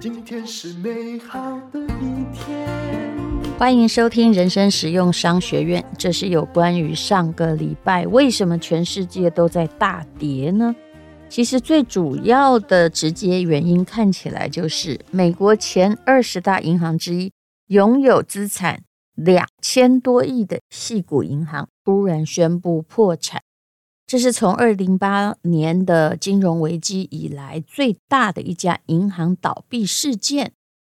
今天是美好的一天。欢迎收听人生实用商学院。这是有关于上个礼拜为什么全世界都在大跌呢？其实最主要的直接原因看起来就是美国前二十大银行之一，拥有资产两千多亿的矽谷银行突然宣布破产。这是从二零零八年的金融危机以来最大的一家银行倒闭事件。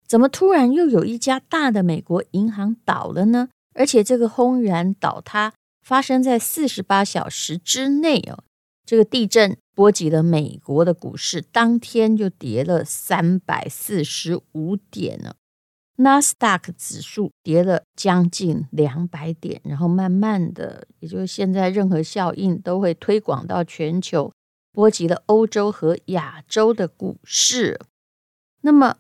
怎么突然又有一家大的美国银行倒了呢？而且这个轰然倒塌发生在四十八小时之内哦。这个地震波及了美国的股市，当天就跌了三百四十五点呢。纳斯达克指数跌了将近两百点，然后慢慢的，也就是现在任何效应都会推广到全球，波及了欧洲和亚洲的股市。那么，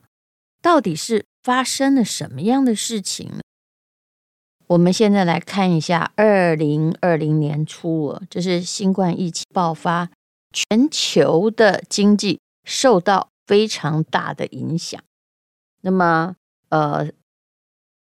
到底是发生了什么样的事情呢？我们现在来看一下，二零二零年初，这是新冠疫情爆发，全球的经济受到非常大的影响。那么，呃，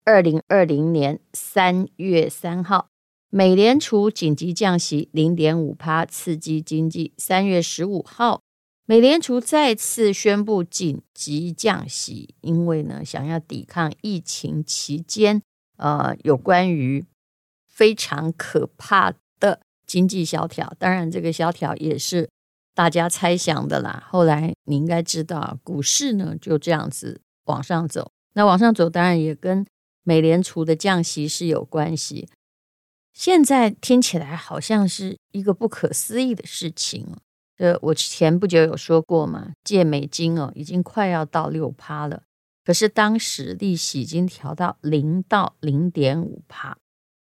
二零二零年三月三号，美联储紧急降息零点五趴，刺激经济。三月十五号，美联储再次宣布紧急降息，因为呢，想要抵抗疫情期间，呃，有关于非常可怕的经济萧条。当然，这个萧条也是大家猜想的啦。后来你应该知道，股市呢就这样子往上走。那往上走，当然也跟美联储的降息是有关系。现在听起来好像是一个不可思议的事情哦。这我前不久有说过嘛，借美金哦，已经快要到六趴了。可是当时利息已经调到零到零点五趴，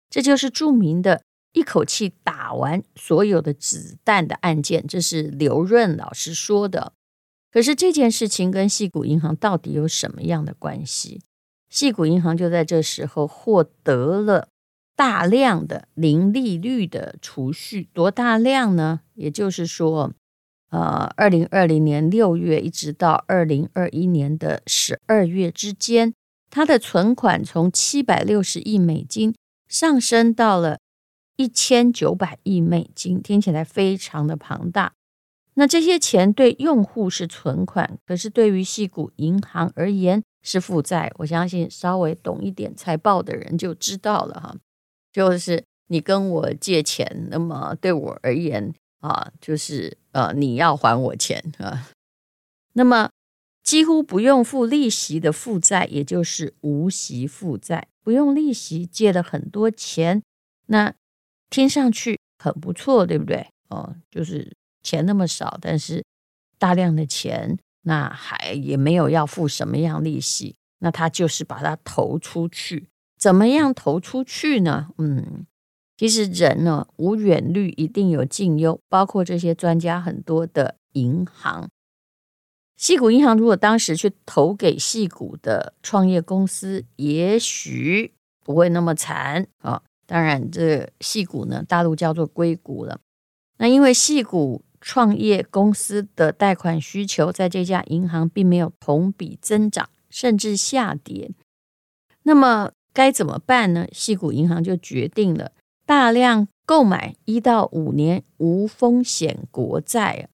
这就是著名的一口气打完所有的子弹的案件。这是刘润老师说的。可是这件事情跟矽谷银行到底有什么样的关系？矽谷银行就在这时候获得了大量的零利率的储蓄，多大量呢？也就是说，呃，二零二零年六月一直到二零二一年的十二月之间，它的存款从七百六十亿美金上升到了一千九百亿美金，听起来非常的庞大。那这些钱对用户是存款，可是对于矽谷银行而言是负债。我相信稍微懂一点财报的人就知道了哈，就是你跟我借钱，那么对我而言啊，就是呃你要还我钱啊。那么几乎不用付利息的负债，也就是无息负债，不用利息借了很多钱，那听上去很不错，对不对？哦，就是。钱那么少，但是大量的钱，那还也没有要付什么样利息，那他就是把它投出去。怎么样投出去呢？嗯，其实人呢，无远虑，一定有近忧，包括这些专家很多的银行，矽谷银行如果当时去投给矽谷的创业公司，也许不会那么惨啊、当然，这矽谷呢，大陆叫做硅谷了。那因为矽谷。创业公司的贷款需求在这家银行并没有同比增长，甚至下跌。那么该怎么办呢？矽谷银行就决定了大量购买一到五年无风险国债。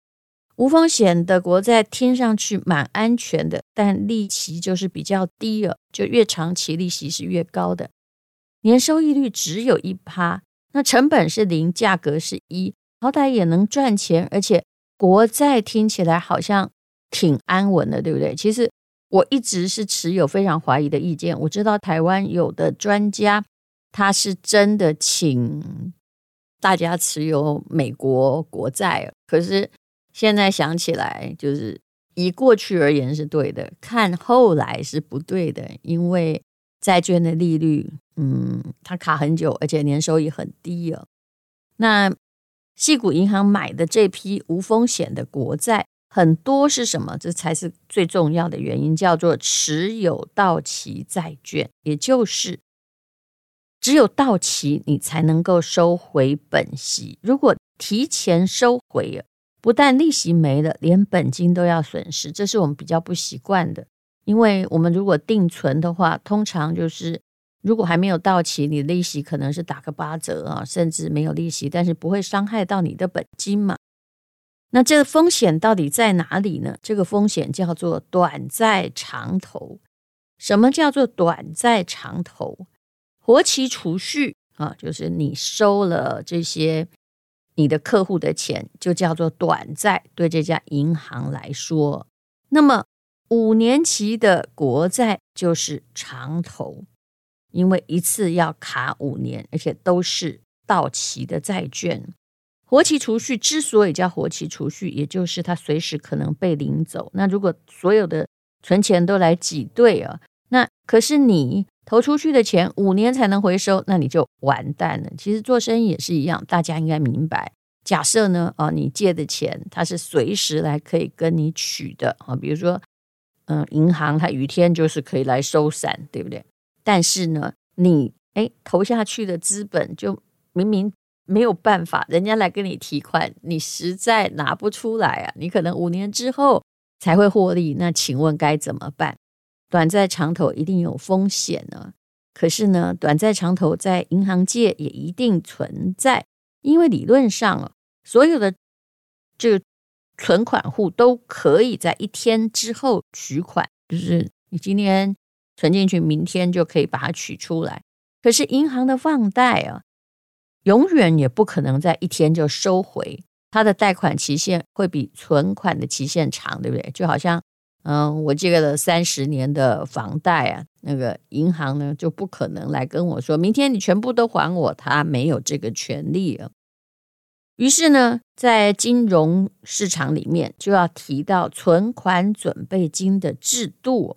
无风险的国债听上去蛮安全的，但利息就是比较低了，就越长期利息是越高的，年收益率只有一趴，那成本是零，价格是一。好歹也能赚钱，而且国债听起来好像挺安稳的，对不对？其实我一直是持有非常怀疑的意见。我知道台湾有的专家他是真的请大家持有美国国债，可是现在想起来，就是以过去而言是对的，看后来是不对的，因为债券的利率，嗯，它卡很久，而且年收益很低哦。那矽谷银行买的这批无风险的国债，很多是什么？这才是最重要的原因，叫做持有到期债券，也就是只有到期你才能够收回本息。如果提前收回，不但利息没了，连本金都要损失，这是我们比较不习惯的。因为我们如果定存的话，通常就是如果还没有到期，你利息可能是打个八折啊，甚至没有利息，但是不会伤害到你的本金嘛。那这个风险到底在哪里呢？这个风险叫做短债长投。什么叫做短债长投？活期储蓄啊，就是你收了这些你的客户的钱，就叫做短债。对这家银行来说，那么五年期的国债就是长投，因为一次要卡五年，而且都是到期的债券。活期储蓄之所以叫活期储蓄，也就是它随时可能被领走。那如果所有的存钱都来挤兑啊，那可是你投出去的钱五年才能回收，那你就完蛋了。其实做生意也是一样，大家应该明白。假设呢，啊，你借的钱它是随时来可以跟你取的啊，比如说，嗯，银行它雨天就是可以来收伞，对不对？但是呢，你哎投下去的资本就明明。没有办法，人家来跟你提款，你实在拿不出来啊！你可能五年之后才会获利，那请问该怎么办？短债长投一定有风险呢。可是呢，短债长投在银行界也一定存在，因为理论上所有的这个存款户都可以在一天之后取款，就是你今天存进去，明天就可以把它取出来。可是银行的放贷啊。永远也不可能在一天就收回，它的贷款期限会比存款的期限长，对不对？就好像，嗯，我借了三十年的房贷啊，那个银行呢就不可能来跟我说，明天你全部都还我，他没有这个权利啊。于是呢，在金融市场里面就要提到存款准备金的制度。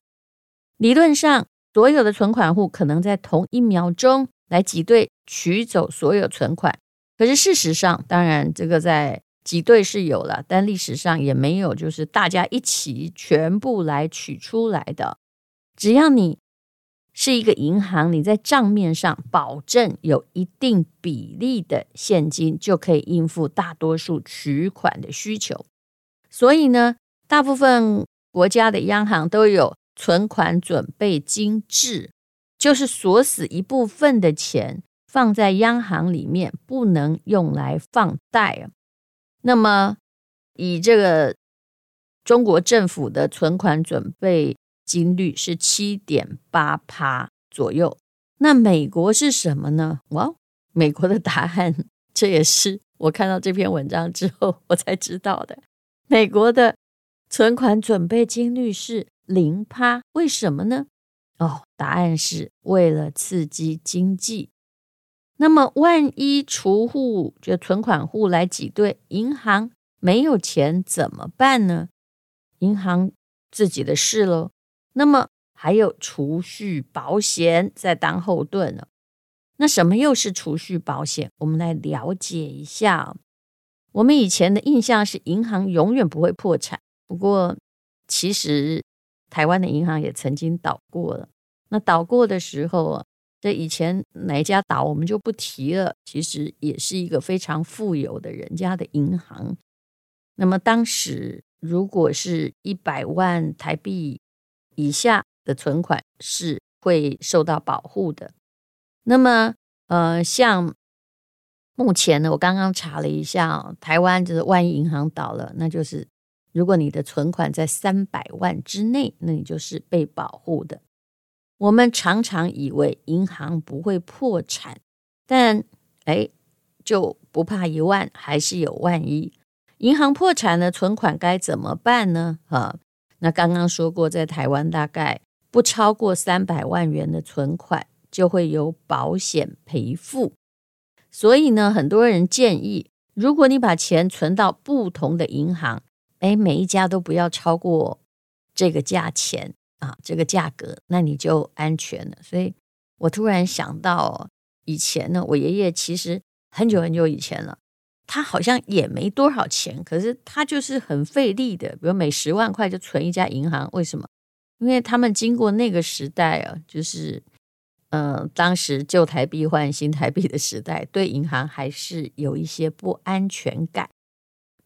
理论上，所有的存款户可能在同一秒钟。来挤兑取走所有存款，可是事实上，当然这个在挤兑是有了，但历史上也没有，就是大家一起全部来取出来的。只要你是一个银行，你在账面上保证有一定比例的现金，就可以应付大多数取款的需求。所以呢，大部分国家的央行都有存款准备金制。就是锁死一部分的钱放在央行里面，不能用来放贷。那么，以这个中国政府的存款准备金率是七点八趴左右。那美国是什么呢？哇，美国的答案，这也是我看到这篇文章之后我才知道的。美国的存款准备金率是零趴，为什么呢？哦，答案是为了刺激经济。那么，万一储户就存款户来挤兑，银行没有钱怎么办呢？银行自己的事喽。那么还有储蓄保险在当后盾呢。那什么又是储蓄保险？我们来了解一下。我们以前的印象是银行永远不会破产，不过其实。台湾的银行也曾经倒过了。那倒过的时候啊，这以前哪一家倒我们就不提了。其实也是一个非常富有的人家的银行。那么当时如果是一百万台币以下的存款是会受到保护的。那么呃，像目前呢，我刚刚查了一下，台湾就是万一银行倒了，那就是。如果你的存款在三百万之内，那你就是被保护的。我们常常以为银行不会破产，但哎，就不怕一万，还是有万一。银行破产了，存款该怎么办呢？啊，那刚刚说过，在台湾大概不超过三百万元的存款就会有保险赔付。所以呢，很多人建议，如果你把钱存到不同的银行，哎，每一家都不要超过这个价钱啊，这个价格，那你就安全了。所以我突然想到，以前呢，我爷爷其实很久很久以前了，他好像也没多少钱，可是他就是很费力的，比如每十万块就存一家银行。为什么？因为他们经过那个时代啊，就是嗯、当时旧台币换新台币的时代，对银行还是有一些不安全感。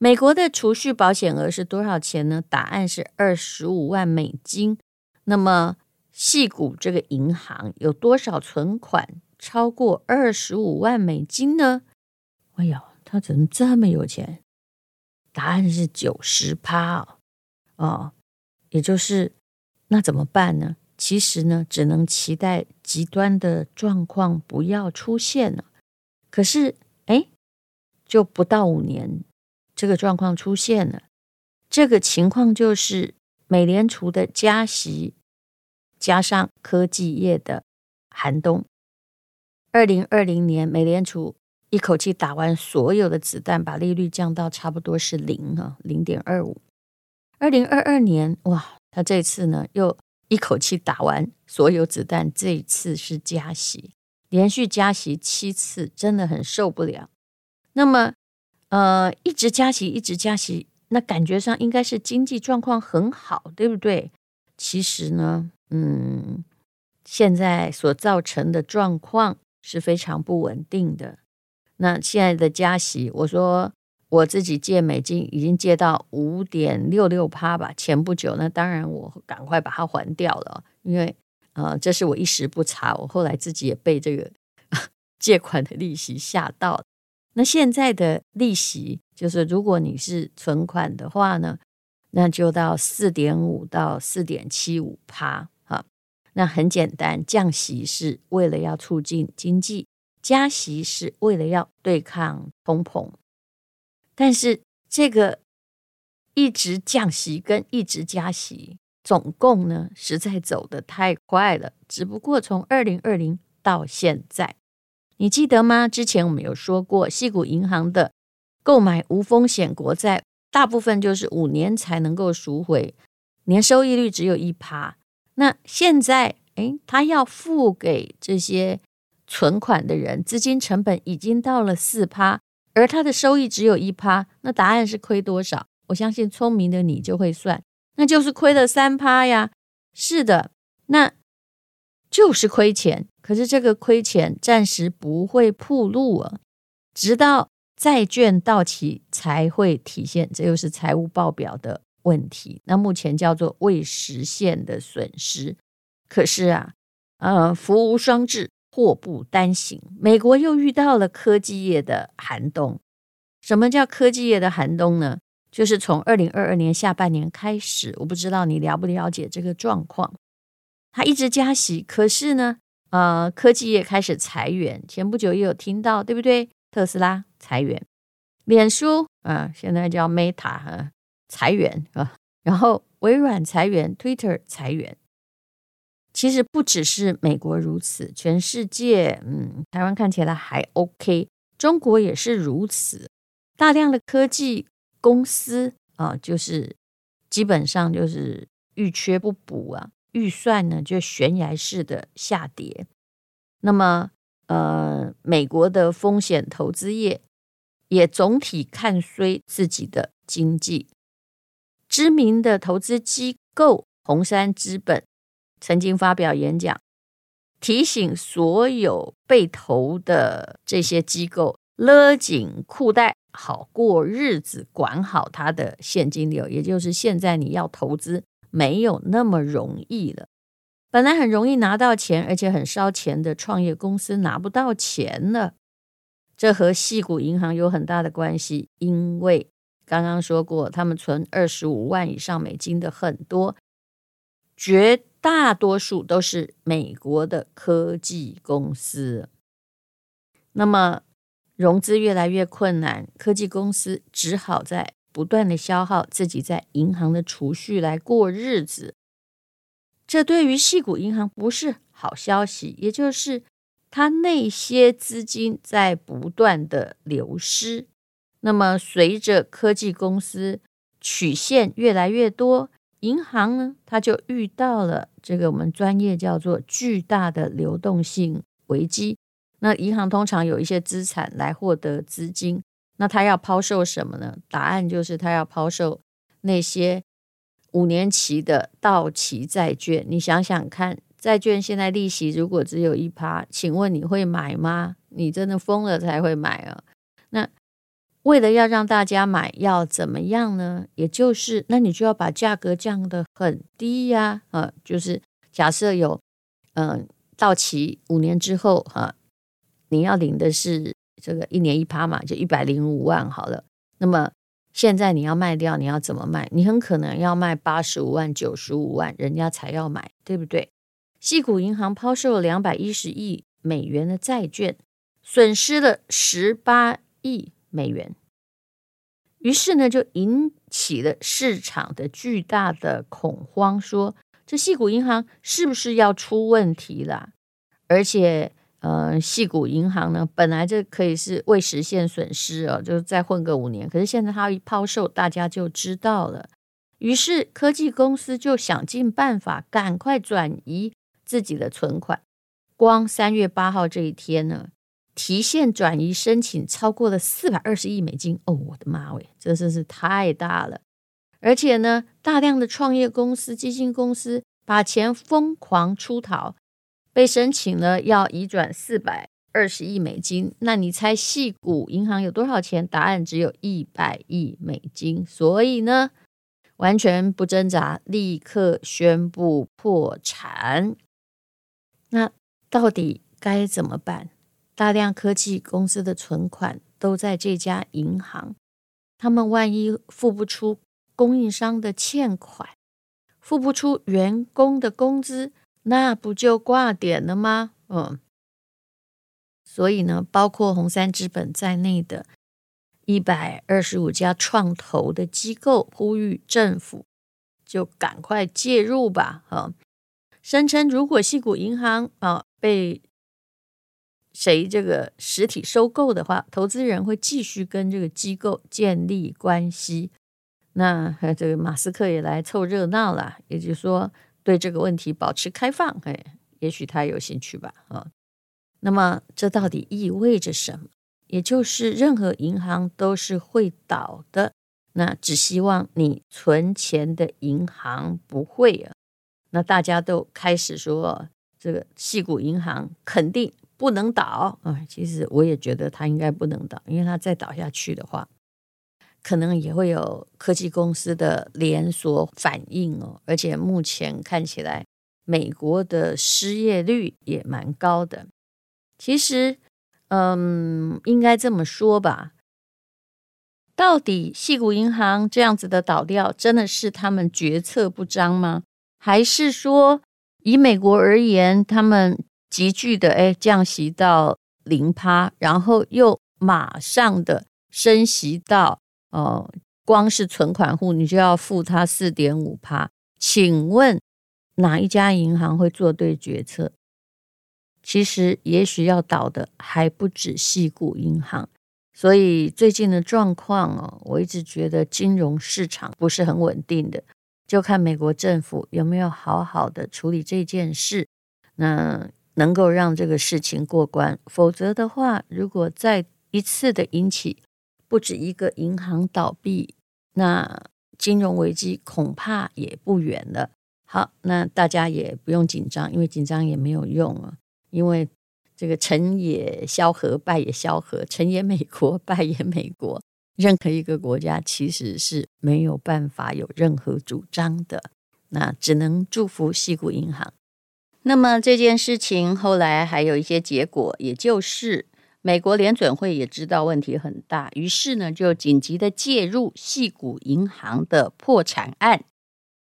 美国的储蓄保险额是多少钱呢？答案是二十五万美金。那么，矽谷这个银行有多少存款超过二十五万美金呢？哎呀，他怎么这么有钱？答案是九十趴哦，哦，也就是那怎么办呢？其实呢，只能期待极端的状况不要出现了。可是，哎，就不到五年。这个状况出现了，这个情况就是美联储的加息加上科技业的寒冬。二零二零年，美联储一口气打完所有的子弹，把利率降到差不多是零啊，零点二五。二零二二年，哇，他这次呢又一口气打完所有子弹，这一次是加息，连续加息七次，真的很受不了。那么。呃，一直加息，一直加息，那感觉上应该是经济状况很好，对不对？其实呢，嗯，现在所造成的状况是非常不稳定的。那现在的加息，我说我自己借美金已经借到五点六六趴吧，前不久，那当然我赶快把它还掉了，因为呃，这是我一时不察，我后来自己也被这个 借款的利息吓到。那现在的利息就是，如果你是存款的话呢，那就到四点五到四点七五趴啊。那很简单，降息是为了要促进经济，加息是为了要对抗通膨。但是这个一直降息跟一直加息，总共呢实在走得太快了。只不过从二零二零到现在。你记得吗？之前我们有说过，矽谷银行的购买无风险国债，大部分就是五年才能够赎回，年收益率只有一趴。那现在，诶，他要付给这些存款的人，资金成本已经到了四趴，而他的收益只有一趴，那答案是亏多少？我相信聪明的你就会算，那就是亏了三趴呀。是的，那就是亏钱。可是这个亏钱暂时不会暴露啊，直到债券到期才会体现，这又是财务报表的问题。那目前叫做未实现的损失。可是啊，呃，福无双至，祸不单行。美国又遇到了科技业的寒冬。什么叫科技业的寒冬呢？就是从二零二二年下半年开始，我不知道你了不了解这个状况。他一直加息，可是呢，呃，科技业开始裁员，前不久也有听到，对不对？特斯拉裁员，脸书啊、现在叫 Meta 啊，裁员啊，然后微软裁员，Twitter 裁员。其实不只是美国如此，全世界，嗯，台湾看起来还 OK，中国也是如此。大量的科技公司啊、就是基本上就是遇缺不补啊。预算呢，就悬崖式的下跌。那么，呃，美国的风险投资业也总体看衰自己的经济。知名的投资机构红杉资本曾经发表演讲，提醒所有被投的这些机构勒紧裤带，好过日子，管好他的现金流。也就是现在你要投资。没有那么容易了。本来很容易拿到钱，而且很烧钱的创业公司拿不到钱了。这和矽谷银行有很大的关系，因为刚刚说过，他们存二十五万以上美金的很多，绝大多数都是美国的科技公司。那么融资越来越困难，科技公司只好在。不断的消耗自己在银行的储蓄来过日子，这对于细谷银行不是好消息。也就是它那些资金在不断的流失。那么随着科技公司曲线越来越多，银行呢，它就遇到了这个我们专业叫做巨大的流动性危机。那银行通常有一些资产来获得资金。那他要抛售什么呢？答案就是他要抛售那些五年期的到期债券。你想想看，债券现在利息如果只有一趴，请问你会买吗？你真的疯了才会买啊！那为了要让大家买，要怎么样呢？也就是，那你就要把价格降得很低呀，啊，就是假设有，嗯、到期五年之后，哈、你要领的是这个一年一趴嘛，就一百零五万好了。那么现在你要卖掉，你要怎么卖？你很可能要卖八十五万、九十五万，人家才要买，对不对？西谷银行抛售了两百一十亿美元的债券，损失了十八亿美元。于是呢，就引起了市场的巨大的恐慌，说这西谷银行是不是要出问题了？而且，呃，矽谷银行呢，本来就可以是未实现损失哦，就是再混个五年。可是现在它一抛售，大家就知道了。于是科技公司就想尽办法，赶快转移自己的存款。光三月八号这一天呢，提现转移申请超过了四百二十亿美金哦，我的妈喂，这真是太大了！而且呢，大量的创业公司、基金公司把钱疯狂出逃，被申请了要移转四百二十亿美金。那你猜矽谷银行有多少钱？答案只有一百亿美金。所以呢，完全不挣扎，立刻宣布破产。那到底该怎么办？大量科技公司的存款都在这家银行，他们万一付不出供应商的欠款，付不出员工的工资，那不就挂点了吗？嗯，所以呢，包括红杉资本在内的一百二十五家创投的机构呼吁政府就赶快介入吧。啊，声称如果矽谷银行啊被谁这个实体收购的话，投资人会继续跟这个机构建立关系。那 这个马斯克也来凑热闹了，也就是说对这个问题保持开放。哎，也许他有兴趣吧。啊，那么这到底意味着什么？也就是任何银行都是会倒的。那只希望你存钱的银行不会啊。那大家都开始说，这个矽谷银行肯定。不能倒啊！其实我也觉得它应该不能倒，因为它再倒下去的话，可能也会有科技公司的连锁反应哦。而且目前看起来，美国的失业率也蛮高的。其实，嗯，应该这么说吧，到底矽谷银行这样子的倒掉，真的是他们决策不彰吗？还是说，以美国而言，他们？急剧的哎降息到零趴，然后又马上的升息到哦，光是存款户你就要付他四点五趴。请问哪一家银行会做对决策？其实也许要倒的还不止矽谷银行。所以最近的状况哦，我一直觉得金融市场不是很稳定的，就看美国政府有没有好好的处理这件事。那。能够让这个事情过关，否则的话，如果再一次的引起不止一个银行倒闭，那金融危机恐怕也不远了。好，那大家也不用紧张，因为紧张也没有用啊。因为这个成也萧何，败也萧何，成也美国，败也美国。任何一个国家其实是没有办法有任何主张的。那只能祝福西谷银行。那么这件事情后来还有一些结果，也就是美国联准会也知道问题很大，于是呢就紧急的介入矽谷银行的破产案。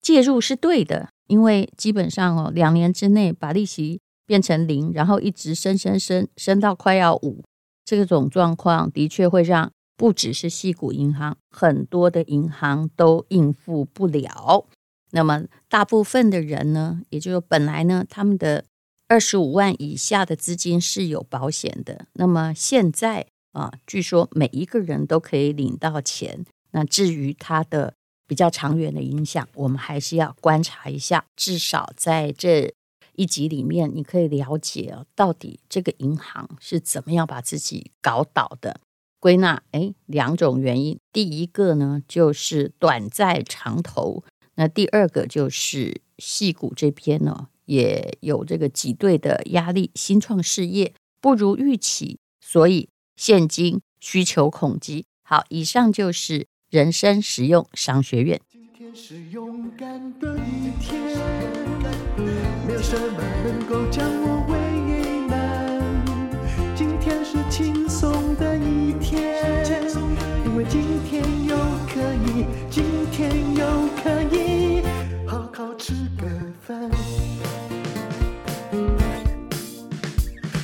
介入是对的，因为基本上哦，两年之内把利息变成零，然后一直升升升升到快要五，这种状况的确会让不只是矽谷银行，很多的银行都应付不了。那么大部分的人呢，也就是本来呢，他们的二十五万以下的资金是有保险的。那么现在啊，据说每一个人都可以领到钱。那至于它的比较长远的影响，我们还是要观察一下。至少在这一集里面，你可以了解啊，到底这个银行是怎么样把自己搞倒的。归纳，哎，两种原因。第一个呢，就是短债长投。那第二个就是矽谷这边呢，也有这个挤兑的压力，新创事业不如预期，所以现金需求恐惧。好，以上就是人生实用商学院。今天是勇敢的一天，没有什么能够将我为难。今天是轻松的一天，因为今天又可以，今天又可以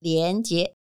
连结。